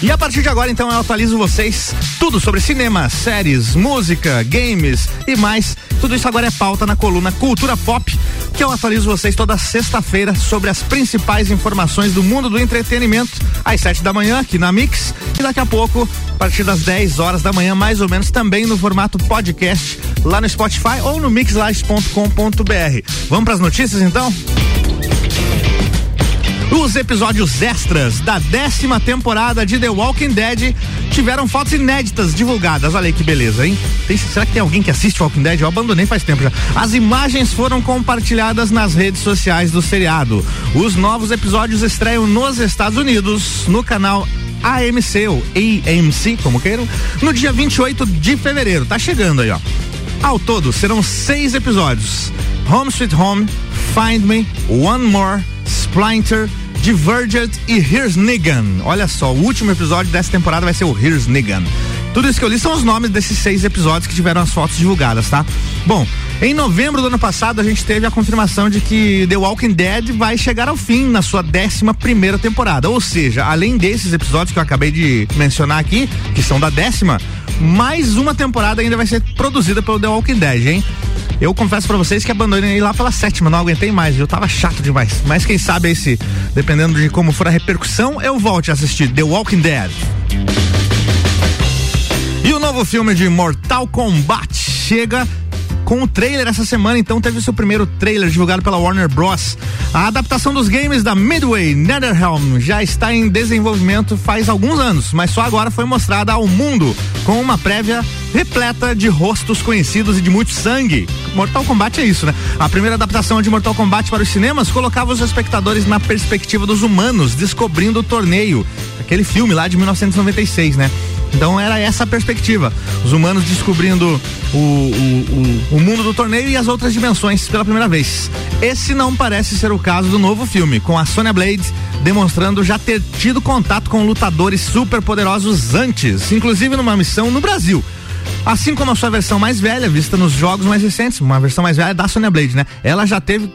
E a partir de agora, então, eu atualizo vocês tudo sobre cinema, séries, música, games e mais. Tudo isso agora é pauta na coluna Cultura Pop, que eu atualizo vocês toda sexta-feira sobre as principais informações do mundo do entretenimento, às sete da manhã, aqui na Mix. E daqui a pouco, a partir das 10 horas da manhã, mais ou menos, também no formato podcast, lá no Spotify ou no mixlives.com.br. Vamos para as notícias então? Os episódios extras da décima temporada de The Walking Dead tiveram fotos inéditas divulgadas. Olha aí que beleza, hein? Tem, será que tem alguém que assiste Walking Dead? Eu abandonei faz tempo já. As imagens foram compartilhadas nas redes sociais do seriado. Os novos episódios estreiam nos Estados Unidos, no canal AMC ou AMC, como queiram, no dia 28 de fevereiro. Tá chegando aí, ó. Ao todo, serão seis episódios: Home Sweet Home, Find Me, One More, Splinter, Divergent e Here's. Olha só, o último episódio dessa temporada vai ser o Here's. Tudo isso que eu li são os nomes desses seis episódios que tiveram as fotos divulgadas, tá? Bom, em novembro do ano passado a gente teve a confirmação de que The Walking Dead vai chegar ao fim na sua décima primeira temporada. Ou seja, além desses episódios que eu acabei de mencionar aqui, que são da décima, mais uma temporada ainda vai ser produzida pelo The Walking Dead, hein? Eu confesso para vocês que abandonei lá pela sétima, não aguentei mais, eu tava chato demais. Mas quem sabe esse, dependendo de como for a repercussão, eu volte a assistir The Walking Dead. E o novo filme de Mortal Kombat chega com o trailer essa semana, então teve seu primeiro trailer divulgado pela Warner Bros. A adaptação dos games da Midway Netherrealm já está em desenvolvimento faz alguns anos, mas só agora foi mostrada ao mundo com uma prévia repleta de rostos conhecidos e de muito sangue. Mortal Kombat é isso, né? A primeira adaptação de Mortal Kombat para os cinemas colocava os espectadores na perspectiva dos humanos descobrindo o torneio, aquele filme lá de 1996, né? Então era essa a perspectiva. Os humanos descobrindo o, o, o, o, mundo do torneio e as outras dimensões pela primeira vez. Esse não parece ser o caso do novo filme, com a Sonya Blade demonstrando já ter tido contato com lutadores super poderosos antes, inclusive numa missão no Brasil. Assim como a sua versão mais velha, vista nos jogos mais recentes, uma versão mais velha da Sonya Blade, né? Ela já teve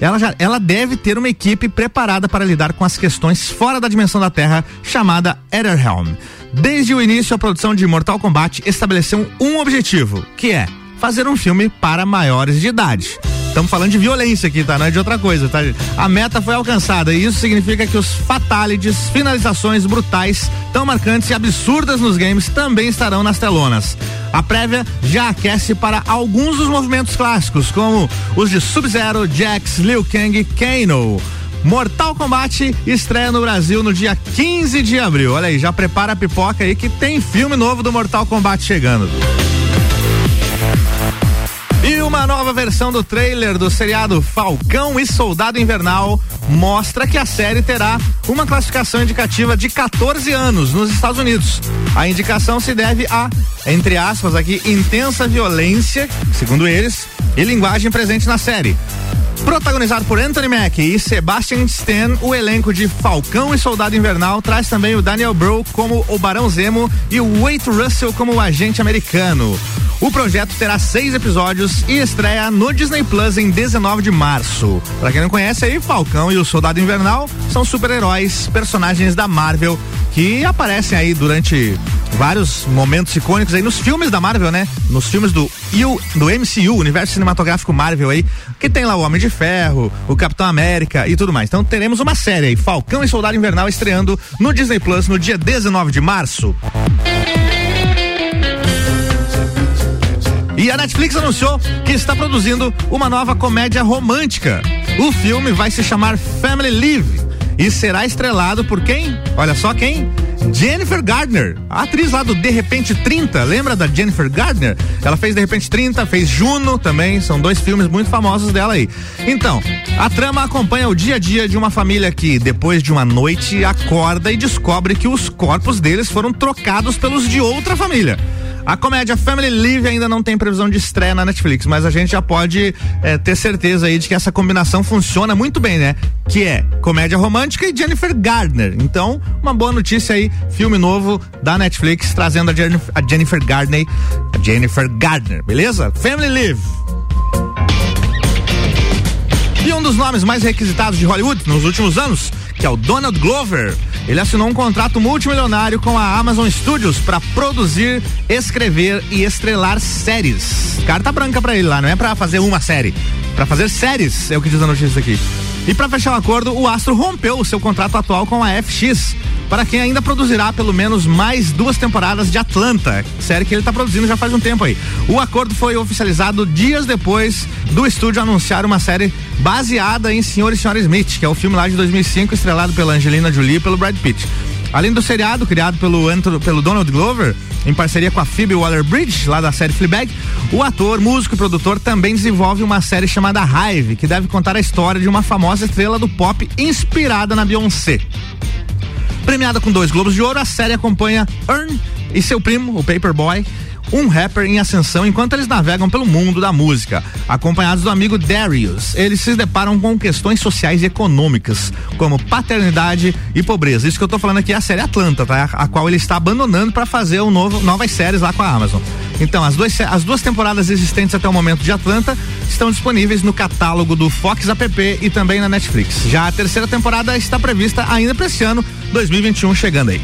ela, já, ela deve ter uma equipe preparada para lidar com as questões fora da dimensão da Terra, chamada Etherhelm. Desde o início, a produção de Mortal Kombat estabeleceu um objetivo, que é fazer um filme para maiores de idade. Estamos falando de violência aqui, tá? Não é de outra coisa, tá? A meta foi alcançada e isso significa que os fatalities, finalizações brutais, tão marcantes e absurdas nos games também estarão nas telonas. A prévia já aquece para alguns dos movimentos clássicos, como os de Sub-Zero, Jax, Liu Kang e Kano. Mortal Kombat estreia no Brasil no dia 15 de abril. Olha aí, já prepara a pipoca aí que tem filme novo do Mortal Kombat chegando. Uma nova versão do trailer do seriado Falcão e Soldado Invernal mostra que a série terá uma classificação indicativa de 14 anos nos Estados Unidos. A indicação se deve a, entre aspas, aqui, intensa violência, segundo eles, e linguagem presente na série. Protagonizado por Anthony Mackie e Sebastian Stan, o elenco de Falcão e Soldado Invernal traz também o Daniel Bro como o Barão Zemo e o Wade Russell como o agente americano. O projeto terá seis episódios e estreia no Disney Plus em 19 de março. Para quem não conhece aí, Falcão e o Soldado Invernal são super-heróis, personagens da Marvel que aparecem aí durante vários momentos icônicos aí nos filmes da Marvel, né? Nos filmes do, do MCU, Universo Cinematográfico Marvel aí, que tem lá o Homem de Ferro, o Capitão América e tudo mais. Então teremos uma série aí, Falcão e Soldado Invernal estreando no Disney Plus no dia 19 de março. E a Netflix anunciou que está produzindo uma nova comédia romântica. O filme vai se chamar Family Live e será estrelado por quem? Olha só quem? Jennifer Gardner, a atriz lá do De Repente 30, lembra da Jennifer Gardner? Ela fez De Repente 30, fez Juno também, são dois filmes muito famosos dela aí. Então, a trama acompanha o dia a dia de uma família que, depois de uma noite, acorda e descobre que os corpos deles foram trocados pelos de outra família. A comédia Family Live ainda não tem previsão de estreia na Netflix, mas a gente já pode é, ter certeza aí de que essa combinação funciona muito bem, né? Que é comédia romântica e Jennifer Gardner. Então, uma boa notícia aí, filme novo da Netflix trazendo a, Jennifer, a Jennifer Gardner, a Jennifer Gardner, beleza? Family Live dos nomes mais requisitados de Hollywood nos últimos anos, que é o Donald Glover, ele assinou um contrato multimilionário com a Amazon Studios para produzir, escrever e estrelar séries. Carta branca para ele lá, não é para fazer uma série, para fazer séries, é o que diz a notícia aqui. E para fechar o acordo, o Astro rompeu o seu contrato atual com a FX, para quem ainda produzirá pelo menos mais duas temporadas de Atlanta, série que ele está produzindo já faz um tempo aí. O acordo foi oficializado dias depois do estúdio anunciar uma série baseada em Senhor e Senhora Smith, que é o filme lá de 2005 estrelado pela Angelina Jolie e pelo Brad Pitt. Além do seriado criado pelo, pelo Donald Glover, em parceria com a Phoebe Waller-Bridge, lá da série Fleabag, o ator, músico e produtor também desenvolve uma série chamada Hive, que deve contar a história de uma famosa estrela do pop inspirada na Beyoncé. Premiada com dois Globos de Ouro, a série acompanha Earn e seu primo, o Paperboy, um rapper em ascensão enquanto eles navegam pelo mundo da música. Acompanhados do amigo Darius, eles se deparam com questões sociais e econômicas, como paternidade e pobreza. Isso que eu tô falando aqui é a série Atlanta, tá? A qual ele está abandonando para fazer um novo, novas séries lá com a Amazon. Então, as duas, as duas temporadas existentes até o momento de Atlanta estão disponíveis no catálogo do Fox App e também na Netflix. Já a terceira temporada está prevista ainda para esse ano, 2021, chegando aí.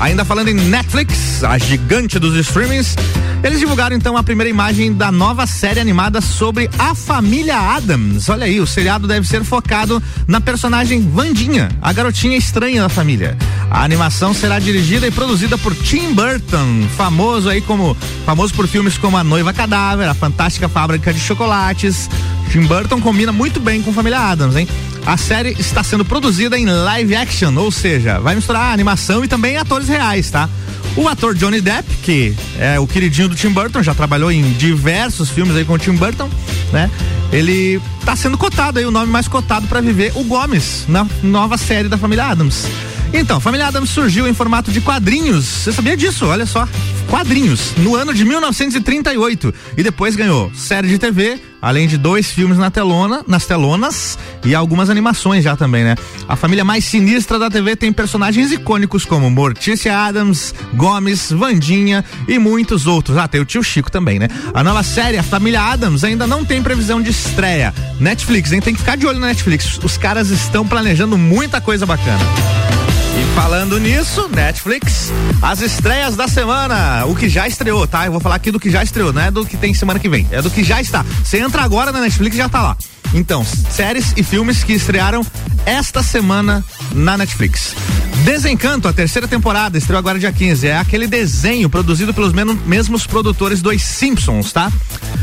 Ainda falando em Netflix, a gigante dos streamings, eles divulgaram então a primeira imagem da nova série animada sobre a família Adams. Olha aí, o seriado deve ser focado na personagem Vandinha, a garotinha estranha da família. A animação será dirigida e produzida por Tim Burton, famoso aí como famoso por filmes como A Noiva Cadáver, A Fantástica Fábrica de Chocolates. Tim Burton combina muito bem com família Adams, hein? A série está sendo produzida em live action, ou seja, vai misturar animação e também atores reais, tá? O ator Johnny Depp, que é o queridinho do Tim Burton, já trabalhou em diversos filmes aí com o Tim Burton, né? Ele está sendo cotado aí, o nome mais cotado para viver o Gomes na nova série da família Adams. Então, Família Adams surgiu em formato de quadrinhos. Você sabia disso? Olha só. Quadrinhos. No ano de 1938. E depois ganhou série de TV, além de dois filmes na telona, nas telonas e algumas animações já também, né? A família mais sinistra da TV tem personagens icônicos como Mortícia Adams, Gomes, Vandinha e muitos outros. Ah, tem o tio Chico também, né? A nova série, a família Adams, ainda não tem previsão de estreia. Netflix, hein? Tem que ficar de olho na Netflix. Os caras estão planejando muita coisa bacana. Falando nisso, Netflix, as estreias da semana, o que já estreou, tá? Eu vou falar aqui do que já estreou, não é do que tem semana que vem, é do que já está. Você entra agora na Netflix já tá lá. Então, séries e filmes que estrearam esta semana na Netflix. Desencanto, a terceira temporada, estreou agora dia 15. É aquele desenho produzido pelos mesmos produtores dos Simpsons, tá?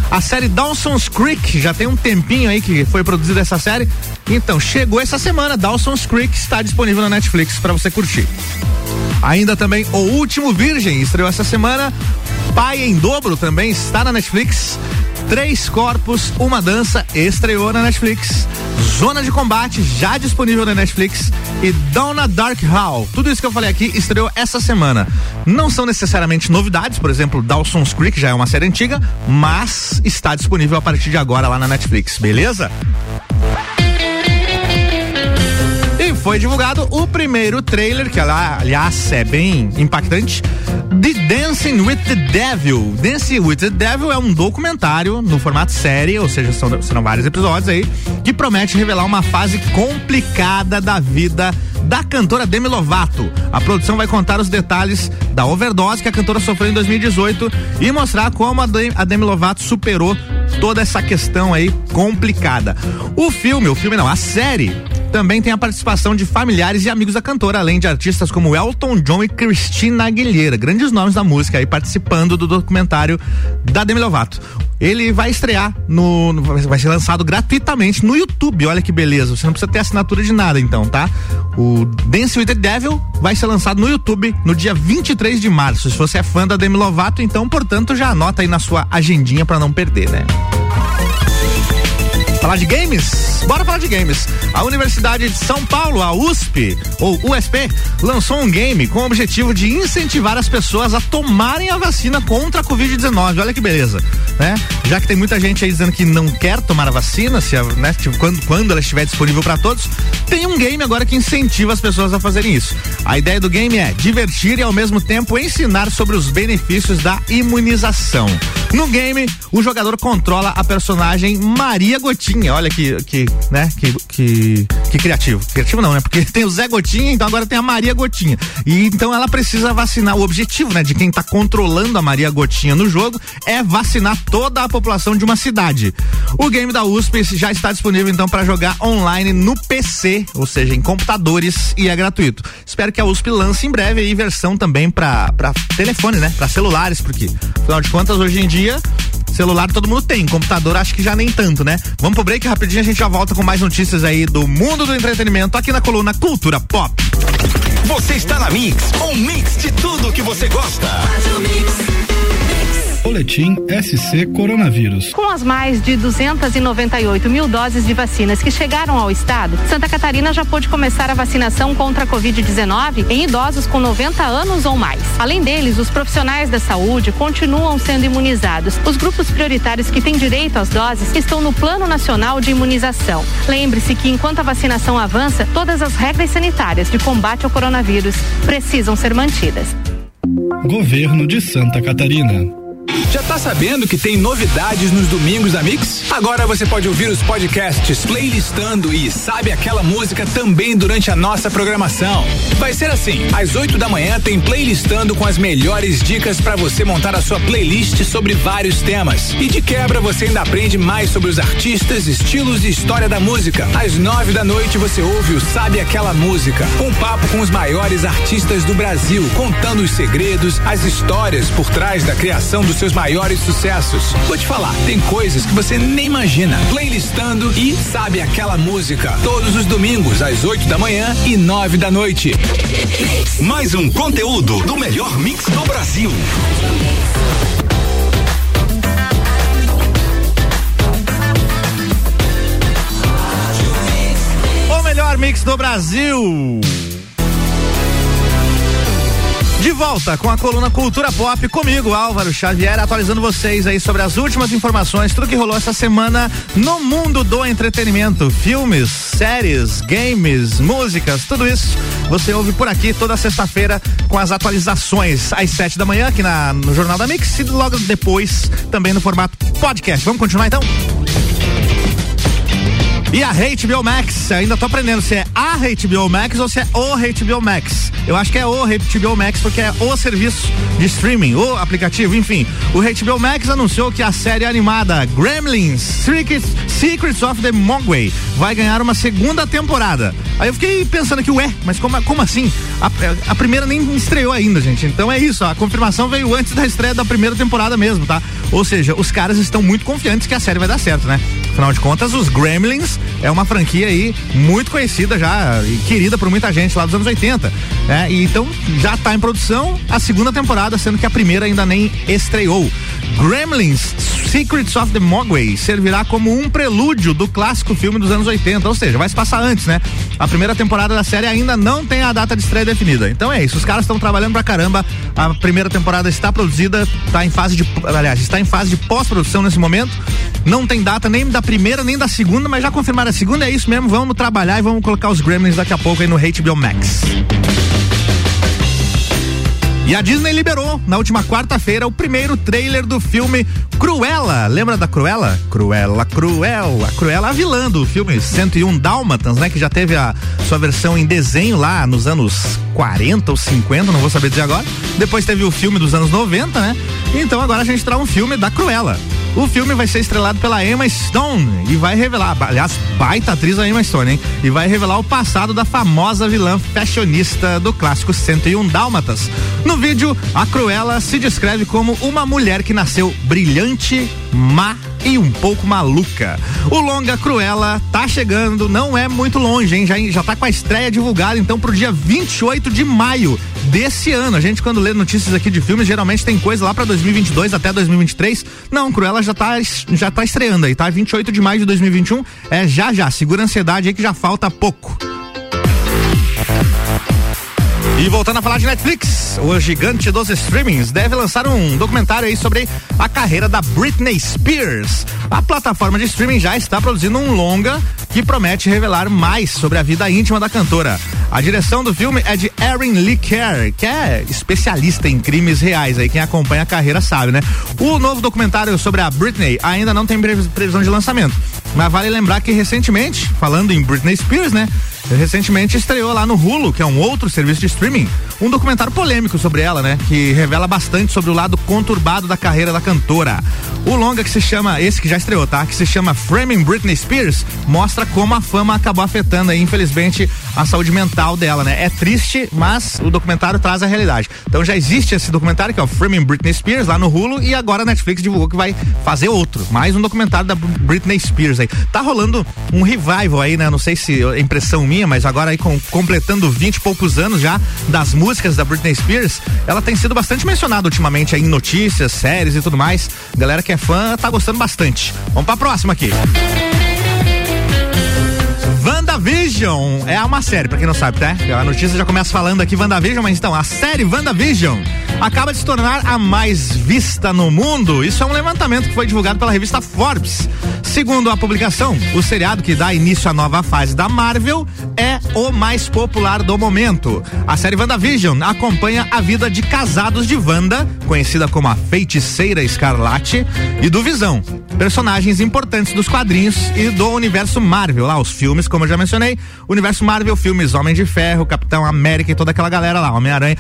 A série Dawson's Creek, já tem um tempinho aí que foi produzida essa série. Então, chegou essa semana, Dawson's Creek está disponível na Netflix para você curtir. Ainda também O Último Virgem estreou essa semana. Pai em Dobro também está na Netflix. Três Corpos, Uma Dança estreou na Netflix. Zona de Combate já disponível na Netflix e Donna Dark Hall. Tudo isso que eu falei aqui estreou essa semana. Não são necessariamente novidades, por exemplo, Dawson's Creek já é uma série antiga, mas está disponível a partir de agora lá na Netflix, beleza? Foi divulgado o primeiro trailer, que aliás é bem impactante, de Dancing with the Devil. Dancing with the Devil é um documentário no formato série, ou seja, são, serão vários episódios aí, que promete revelar uma fase complicada da vida da cantora Demi Lovato. A produção vai contar os detalhes da overdose que a cantora sofreu em 2018 e mostrar como a Demi Lovato superou toda essa questão aí complicada. O filme, o filme não, a série também tem a participação de familiares e amigos da cantora, além de artistas como Elton John e Christina Aguilera, grandes nomes da música aí participando do documentário da Demi Lovato. Ele vai estrear no, vai ser lançado gratuitamente no YouTube. Olha que beleza. Você não precisa ter assinatura de nada, então, tá? O Dance with the Devil vai ser lançado no YouTube no dia 23 de março. Se você é fã da Demi Lovato, então, portanto, já anota aí na sua agendinha para não perder, né? Falar de games? Bora falar de games. A Universidade de São Paulo, a USP, ou USP, lançou um game com o objetivo de incentivar as pessoas a tomarem a vacina contra a Covid-19. Olha que beleza, né? Já que tem muita gente aí dizendo que não quer tomar a vacina, se a, né, tipo, quando, quando ela estiver disponível para todos, tem um game agora que incentiva as pessoas a fazerem isso. A ideia do game é divertir e ao mesmo tempo ensinar sobre os benefícios da imunização. No game, o jogador controla a personagem Maria Gotinha. Olha que, que né, que, que, que criativo. Criativo não, né? Porque tem o Zé Gotinha, então agora tem a Maria Gotinha. E então ela precisa vacinar. O objetivo, né, de quem tá controlando a Maria Gotinha no jogo é vacinar toda a população de uma cidade. O game da USP já está disponível então para jogar online no PC, ou seja, em computadores e é gratuito. Espero que a USP lance em breve aí versão também para telefone, né? Para celulares, porque afinal de contas hoje em dia celular todo mundo tem, computador acho que já nem tanto, né? Vamos pro break rapidinho, a gente já volta com mais notícias aí do mundo do entretenimento aqui na coluna Cultura Pop. Você está na Mix, um mix de tudo que você gosta. Boletim SC Coronavírus. Com as mais de 298 mil doses de vacinas que chegaram ao estado, Santa Catarina já pôde começar a vacinação contra a Covid-19 em idosos com 90 anos ou mais. Além deles, os profissionais da saúde continuam sendo imunizados. Os grupos prioritários que têm direito às doses estão no Plano Nacional de Imunização. Lembre-se que enquanto a vacinação avança, todas as regras sanitárias de combate ao coronavírus precisam ser mantidas. Governo de Santa Catarina. Já tá sabendo que tem novidades nos domingos da Mix? Agora você pode ouvir os podcasts playlistando e sabe aquela música também durante a nossa programação. Vai ser assim: às 8 da manhã tem playlistando com as melhores dicas para você montar a sua playlist sobre vários temas. E de quebra você ainda aprende mais sobre os artistas, estilos e história da música. Às 9 da noite você ouve o Sabe Aquela Música, um papo com os maiores artistas do Brasil, contando os segredos, as histórias por trás da criação dos seus maiores sucessos. Vou te falar, tem coisas que você nem imagina. Playlistando e sabe aquela música. Todos os domingos, às 8 da manhã e 9 da noite. Mais um conteúdo do melhor mix do Brasil. O melhor mix do Brasil. De volta com a coluna Cultura Pop, comigo, Álvaro Xavier, atualizando vocês aí sobre as últimas informações, tudo que rolou essa semana no mundo do entretenimento. Filmes, séries, games, músicas, tudo isso você ouve por aqui toda sexta-feira com as atualizações às sete da manhã aqui na, no Jornal da Mix e logo depois também no formato podcast. Vamos continuar então? E a HBO Max, ainda tô aprendendo se é a HBO Max ou se é o HBO Max. Eu acho que é o HBO Max porque é o serviço de streaming, o aplicativo, enfim. O HBO Max anunciou que a série animada Gremlins Secrets, Secrets of the Mogwai vai ganhar uma segunda temporada. Aí eu fiquei pensando aqui, ué, mas como, como assim? A, a primeira nem estreou ainda, gente. Então é isso, a confirmação veio antes da estreia da primeira temporada mesmo, tá? Ou seja, os caras estão muito confiantes que a série vai dar certo, né? Afinal de contas, os Gremlins é uma franquia aí muito conhecida já e querida por muita gente lá dos anos 80. Né? E então já está em produção a segunda temporada, sendo que a primeira ainda nem estreou. Gremlins Secrets of the Mogwai servirá como um prelúdio do clássico filme dos anos 80, ou seja, vai se passar antes, né? A primeira temporada da série ainda não tem a data de estreia definida. Então é isso, os caras estão trabalhando pra caramba. A primeira temporada está produzida, está em fase de, aliás, está em fase de pós-produção nesse momento. Não tem data nem da primeira nem da segunda, mas já confirmaram a segunda, é isso mesmo. Vamos trabalhar e vamos colocar os Gremlins daqui a pouco aí no HBO Max. E a Disney liberou na última quarta-feira o primeiro trailer do filme Cruella. Lembra da Cruella? Cruella, Cruella. Cruella, a vilã do filme 101 Dálmatas, né? Que já teve a sua versão em desenho lá nos anos 40 ou 50, não vou saber dizer agora. Depois teve o filme dos anos 90, né? Então agora a gente traz um filme da Cruella. O filme vai ser estrelado pela Emma Stone e vai revelar, aliás, baita atriz a Emma Stone, hein? E vai revelar o passado da famosa vilã fashionista do clássico 101 Dálmatas. No vídeo, a Cruella se descreve como uma mulher que nasceu brilhante, má e um pouco maluca. O longa Cruella tá chegando, não é muito longe, hein? Já, já tá com a estreia divulgada então pro dia 28 de maio desse ano. A gente, quando lê notícias aqui de filmes, geralmente tem coisa lá pra 2022 até 2023. Não, Cruella já tá, já tá estreando aí, tá? 28 de maio de 2021. É já já. Segura a ansiedade aí que já falta pouco. E voltando a falar de Netflix, o gigante dos streamings deve lançar um documentário aí sobre a carreira da Britney Spears. A plataforma de streaming já está produzindo um longa que promete revelar mais sobre a vida íntima da cantora. A direção do filme é de Erin Lee Kerr, que é especialista em crimes reais aí, quem acompanha a carreira sabe, né? O novo documentário sobre a Britney ainda não tem previsão de lançamento, mas vale lembrar que recentemente, falando em Britney Spears, né? recentemente estreou lá no Hulu, que é um outro serviço de streaming, um documentário polêmico sobre ela, né? Que revela bastante sobre o lado conturbado da carreira da cantora. O longa que se chama, esse que já estreou, tá? Que se chama Framing Britney Spears, mostra como a fama acabou afetando aí, infelizmente, a saúde mental dela, né? É triste, mas o documentário traz a realidade. Então já existe esse documentário que é o Framing Britney Spears lá no Hulu e agora a Netflix divulgou que vai fazer outro, mais um documentário da Britney Spears aí. Tá rolando um revival aí, né? Não sei se é impressão minha, mas agora aí com, completando 20 e poucos anos já das músicas da Britney Spears, ela tem sido bastante mencionada ultimamente em notícias, séries e tudo mais. Galera que é fã tá gostando bastante. Vamos pra próxima aqui. WandaVision é uma série, pra quem não sabe, tá? A notícia já começa falando aqui WandaVision, mas então, a série WandaVision acaba de se tornar a mais vista no mundo. Isso é um levantamento que foi divulgado pela revista Forbes. Segundo a publicação, o seriado que dá início à nova fase da Marvel é o mais popular do momento. A série WandaVision acompanha a vida de casados de Wanda, conhecida como a feiticeira escarlate, e do Visão, personagens importantes dos quadrinhos e do universo Marvel, lá os filmes, como eu já mencionei, universo Marvel, filmes Homem de Ferro, Capitão América e toda aquela galera lá, Homem-Aranha.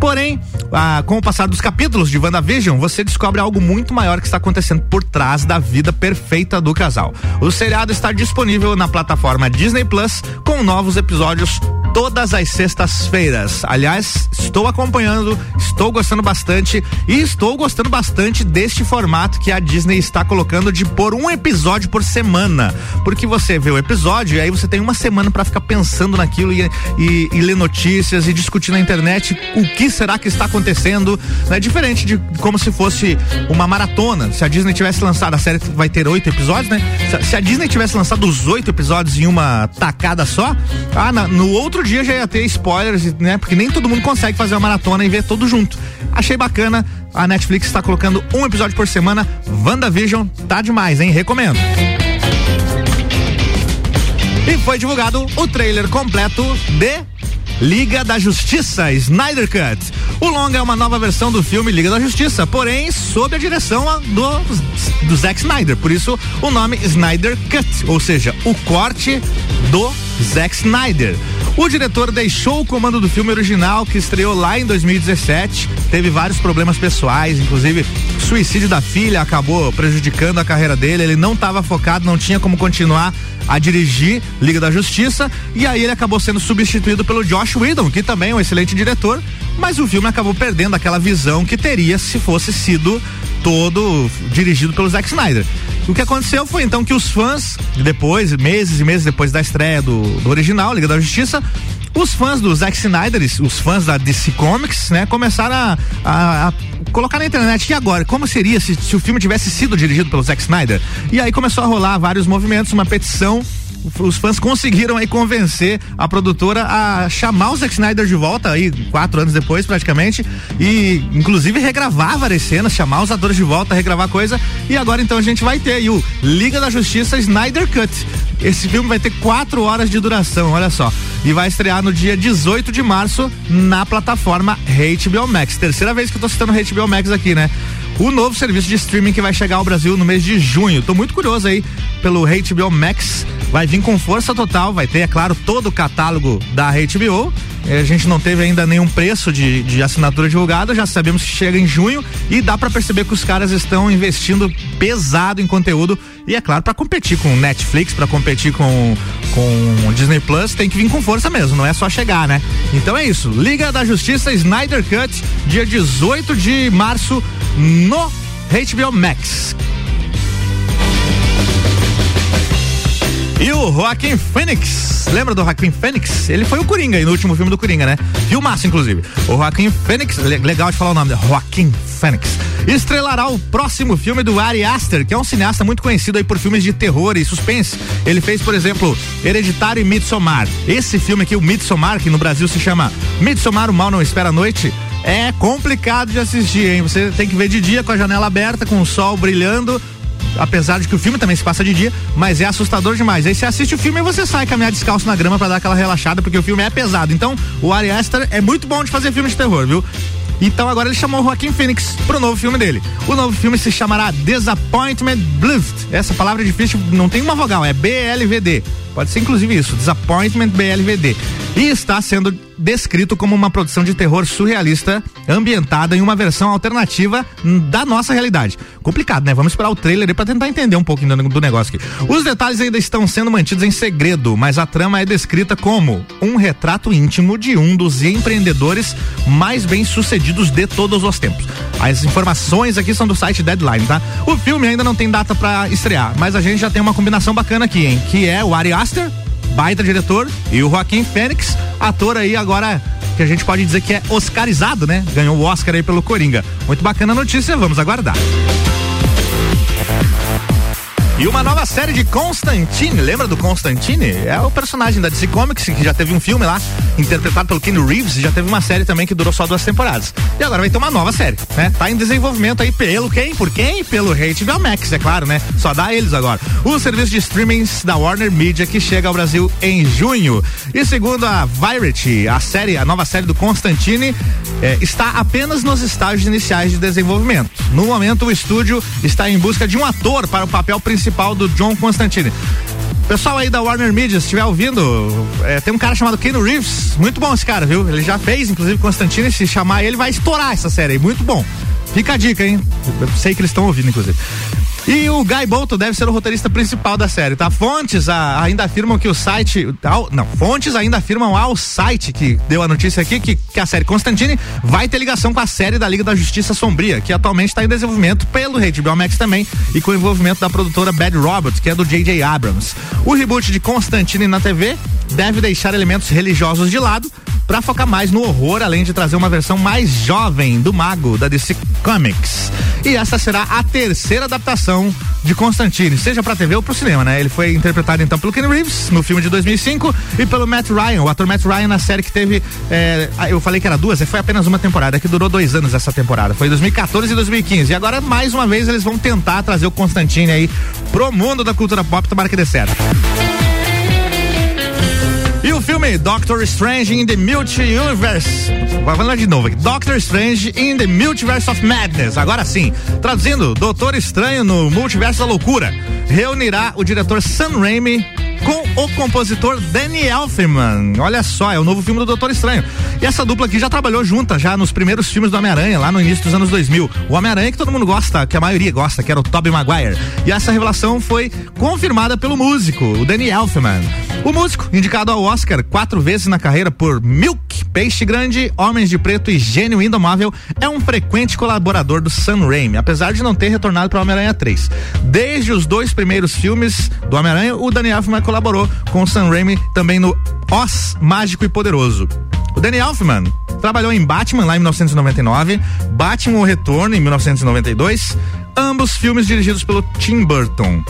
Porém, ah, com o passar dos capítulos de WandaVision, você descobre algo muito maior que está acontecendo por trás da vida perfeita do casal. O seriado está disponível na plataforma Disney Plus com novos episódios todas as sextas-feiras. Aliás, estou acompanhando, estou gostando bastante e estou gostando bastante deste formato que a Disney está colocando de pôr um episódio por semana. Porque você vê o episódio e aí você tem uma semana para ficar pensando naquilo e, e, e, ler notícias e discutir na internet o que será que está acontecendo. É né? diferente de como se fosse uma maratona. Se a Disney tivesse lançado, a série vai ter oito episódios, né? Se, a Disney tivesse lançado os oito episódios em uma tacada só, ah, na, no outro dia já ia ter spoilers, né? Porque nem todo mundo consegue fazer uma maratona e ver tudo junto. Achei bacana. A Netflix está colocando um episódio por semana. WandaVision tá demais, hein? Recomendo. E foi divulgado o trailer completo de Liga da Justiça, Snyder Cut. O longa é uma nova versão do filme Liga da Justiça, porém sob a direção do, do Zack Snyder. Por isso o nome Snyder Cut, ou seja, o corte do Zack Snyder. O diretor deixou o comando do filme original, que estreou lá em 2017. Teve vários problemas pessoais, inclusive suicídio da filha acabou prejudicando a carreira dele. Ele não estava focado, não tinha como continuar a dirigir Liga da Justiça. E aí ele acabou sendo substituído pelo Josh Whedon, que também é um excelente diretor. Mas o filme acabou perdendo aquela visão que teria se fosse sido todo dirigido pelo Zack Snyder. O que aconteceu foi então que os fãs, depois, meses e meses depois da estreia do, do original, Liga da Justiça, os fãs do Zack Snyder, os fãs da DC Comics, né, começaram a, a, a colocar na internet e agora, como seria se, se o filme tivesse sido dirigido pelo Zack Snyder? E aí começou a rolar vários movimentos, uma petição os fãs conseguiram aí convencer a produtora a chamar o Zack Snyder de volta aí quatro anos depois praticamente e inclusive regravar várias cenas, chamar os atores de volta, regravar coisa e agora então a gente vai ter aí o Liga da Justiça Snyder Cut. Esse filme vai ter quatro horas de duração, olha só, e vai estrear no dia 18 de março na plataforma HBO Max. Terceira vez que eu tô citando HBO Max aqui, né? o novo serviço de streaming que vai chegar ao Brasil no mês de junho. Tô muito curioso aí pelo HBO Max. Vai vir com força total, vai ter, é claro, todo o catálogo da HBO. A gente não teve ainda nenhum preço de, de assinatura divulgada, já sabemos que chega em junho e dá para perceber que os caras estão investindo pesado em conteúdo e é claro para competir com Netflix, para competir com com Disney Plus, tem que vir com força mesmo, não é só chegar, né? Então é isso. Liga da Justiça Snyder Cut, dia 18 de março no HBO Max. E o Joaquim Phoenix, lembra do Joaquim Phoenix? Ele foi o Coringa no último filme do Coringa, né? Filmaço, inclusive. O Joaquim Phoenix, legal de falar o nome, Joaquim Phoenix. Estrelará o próximo filme do Ari Aster, que é um cineasta muito conhecido aí por filmes de terror e suspense. Ele fez, por exemplo, Hereditário e Midsommar. Esse filme aqui, o Midsommar, que no Brasil se chama Midsommar, o Mal Não Espera a Noite, é complicado de assistir, hein? Você tem que ver de dia com a janela aberta, com o sol brilhando, apesar de que o filme também se passa de dia, mas é assustador demais. Aí você assiste o filme e você sai caminhar descalço na grama para dar aquela relaxada, porque o filme é pesado. Então, o Ari Aster é muito bom de fazer filme de terror, viu? Então agora ele chamou o Joaquim Phoenix pro novo filme dele. O novo filme se chamará Disappointment Bluffed. Essa palavra é difícil, não tem uma vogal, é B-L-V-D. Pode ser inclusive isso, Disappointment BLVD. E está sendo descrito como uma produção de terror surrealista ambientada em uma versão alternativa da nossa realidade. Complicado, né? Vamos esperar o trailer para tentar entender um pouquinho do, do, negócio aqui. Os detalhes ainda estão sendo mantidos em segredo, mas a trama é descrita como um retrato íntimo de um dos empreendedores mais bem-sucedidos de todos os tempos. As informações aqui são do site Deadline, tá? O filme ainda não tem data para estrear, mas a gente já tem uma combinação bacana aqui, hein? Que é o Ari Aster, baita diretor, e o Joaquim Fênix, ator aí agora que a gente pode dizer que é oscarizado, né? Ganhou o Oscar aí pelo Coringa. Muito bacana a notícia, vamos aguardar. E uma nova série de Constantine, lembra do Constantine? É o personagem da DC Comics, que já teve um filme lá, interpretado pelo Ken Reeves, já teve uma série também que durou só duas temporadas. E agora vai ter uma nova série, né? Tá em desenvolvimento aí pelo quem? Por quem? Pelo HBO Max, é claro, né? Só dá eles agora. O serviço de streamings da Warner Media que chega ao Brasil em junho. E segundo a Variety, a série, a nova série do Constantine eh, está apenas nos estágios iniciais de desenvolvimento. No momento, o estúdio está em busca de um ator para o papel principal principal do John Constantine. Pessoal aí da Warner Media, se estiver ouvindo, é, tem um cara chamado Keanu Reeves, muito bom esse cara, viu? Ele já fez, inclusive, Constantine, se chamar ele vai estourar essa série muito bom. Fica a dica, hein? Eu sei que eles estão ouvindo, inclusive. E o Guy Bolton deve ser o roteirista principal da série, tá? Fontes a, ainda afirmam que o site. Ao, não, fontes ainda afirmam ao site que deu a notícia aqui que, que a série Constantine vai ter ligação com a série da Liga da Justiça Sombria, que atualmente está em desenvolvimento pelo HBO Max também e com o envolvimento da produtora Bad Robots, que é do J.J. Abrams. O reboot de Constantine na TV deve deixar elementos religiosos de lado para focar mais no horror, além de trazer uma versão mais jovem do mago da DC Comics. E essa será a terceira adaptação de Constantine, seja para TV ou para o cinema, né? Ele foi interpretado então pelo Ken Reeves no filme de 2005 e pelo Matt Ryan, o ator Matt Ryan na série que teve, é, eu falei que era duas, foi apenas uma temporada, que durou dois anos essa temporada, foi 2014 e 2015. E agora mais uma vez eles vão tentar trazer o Constantine aí pro mundo da cultura pop, tomara que dê certo. E o filme Doctor Strange in the Multiverse. Vai falar de novo aqui. Doctor Strange in the Multiverse of Madness. Agora sim. Traduzindo, Doutor Estranho no Multiverso da Loucura. Reunirá o diretor Sam Raimi com o compositor Danny Elfman. Olha só, é o novo filme do Doutor Estranho. E essa dupla aqui já trabalhou junta já nos primeiros filmes do Homem-Aranha, lá no início dos anos 2000. O Homem-Aranha que todo mundo gosta, que a maioria gosta, que era o Tobey Maguire. E essa revelação foi confirmada pelo músico, o Danny Elfman. O músico, indicado ao Oscar quatro vezes na carreira por Milk, Peixe Grande, Homens de Preto e Gênio Indomável, é um frequente colaborador do Sam Raimi, apesar de não ter retornado para Homem-Aranha 3. Desde os dois primeiros filmes do Homem-Aranha, o Danny Elfman colaborou com o Sam Raimi também no Oz Mágico e Poderoso. O Danny Elfman trabalhou em Batman lá em 1999, Batman o Retorno em 1992, ambos filmes dirigidos pelo Tim Burton.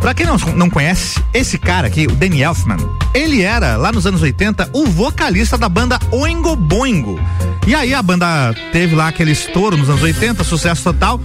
Pra quem não, não conhece, esse cara aqui, o Danny Elfman, ele era, lá nos anos 80, o vocalista da banda Oingo Boingo. E aí a banda teve lá aquele estouro nos anos 80, sucesso total.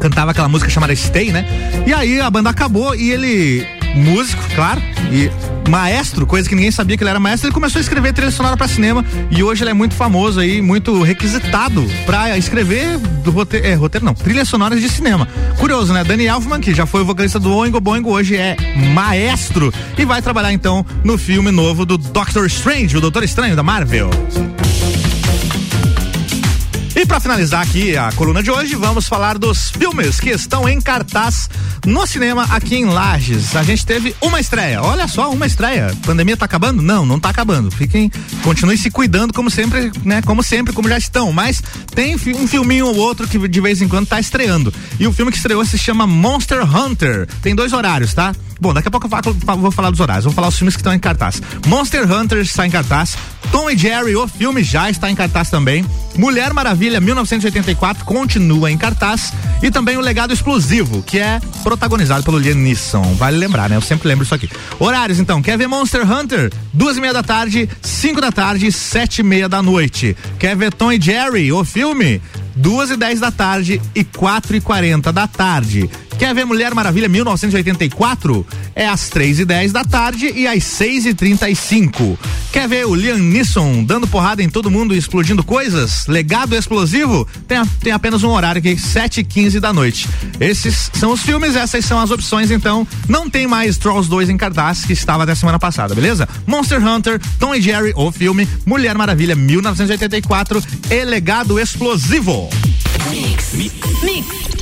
Cantava aquela música chamada Stay, né? E aí a banda acabou e ele músico, claro, e maestro, coisa que ninguém sabia que ele era maestro, ele começou a escrever trilha sonora para cinema e hoje ele é muito famoso aí, muito requisitado para escrever do roteiro, é, roteiro não, trilhas sonoras de cinema. Curioso, né? Danny Elfman, que já foi o vocalista do Oingo Boingo, hoje é maestro e vai trabalhar então no filme novo do Doctor Strange, o Doutor Estranho da Marvel. E para finalizar aqui a coluna de hoje, vamos falar dos filmes que estão em cartaz no cinema aqui em Lages. A gente teve uma estreia. Olha só, uma estreia. Pandemia tá acabando? Não, não tá acabando. Fiquem, continuem se cuidando como sempre, né? Como sempre, como já estão. Mas tem um filminho ou outro que de vez em quando tá estreando. E o filme que estreou se chama Monster Hunter. Tem dois horários, tá? Bom, daqui a pouco eu vou falar dos horários, vou falar os filmes que estão em cartaz. Monster Hunter está em cartaz. Tom e Jerry, o filme já está em cartaz também. Mulher Maravilha 1984 continua em cartaz e também o Legado Explosivo, que é protagonizado pelo Liam Neeson. Vale lembrar, né? Eu sempre lembro isso aqui. Horários, então, quer ver Monster Hunter? Duas e meia da tarde, cinco da tarde, sete e meia da noite. Quer ver Tom e Jerry, o filme? Duas e dez da tarde e quatro e quarenta da tarde. Quer ver Mulher Maravilha 1984? É às três e dez da tarde e às seis e trinta e cinco. Quer ver o Liam Neeson dando porrada em todo mundo e explodindo coisas? Legado explosivo? Tem, tem apenas um horário aqui, sete e quinze da noite. Esses são os filmes, essas são as opções, então não tem mais Trolls 2 em cartaz, que estava até semana passada, beleza? Monster Hunter, Tom e Jerry, o filme, Mulher Maravilha 1984 e Legado Explosivo. Mix. Mix.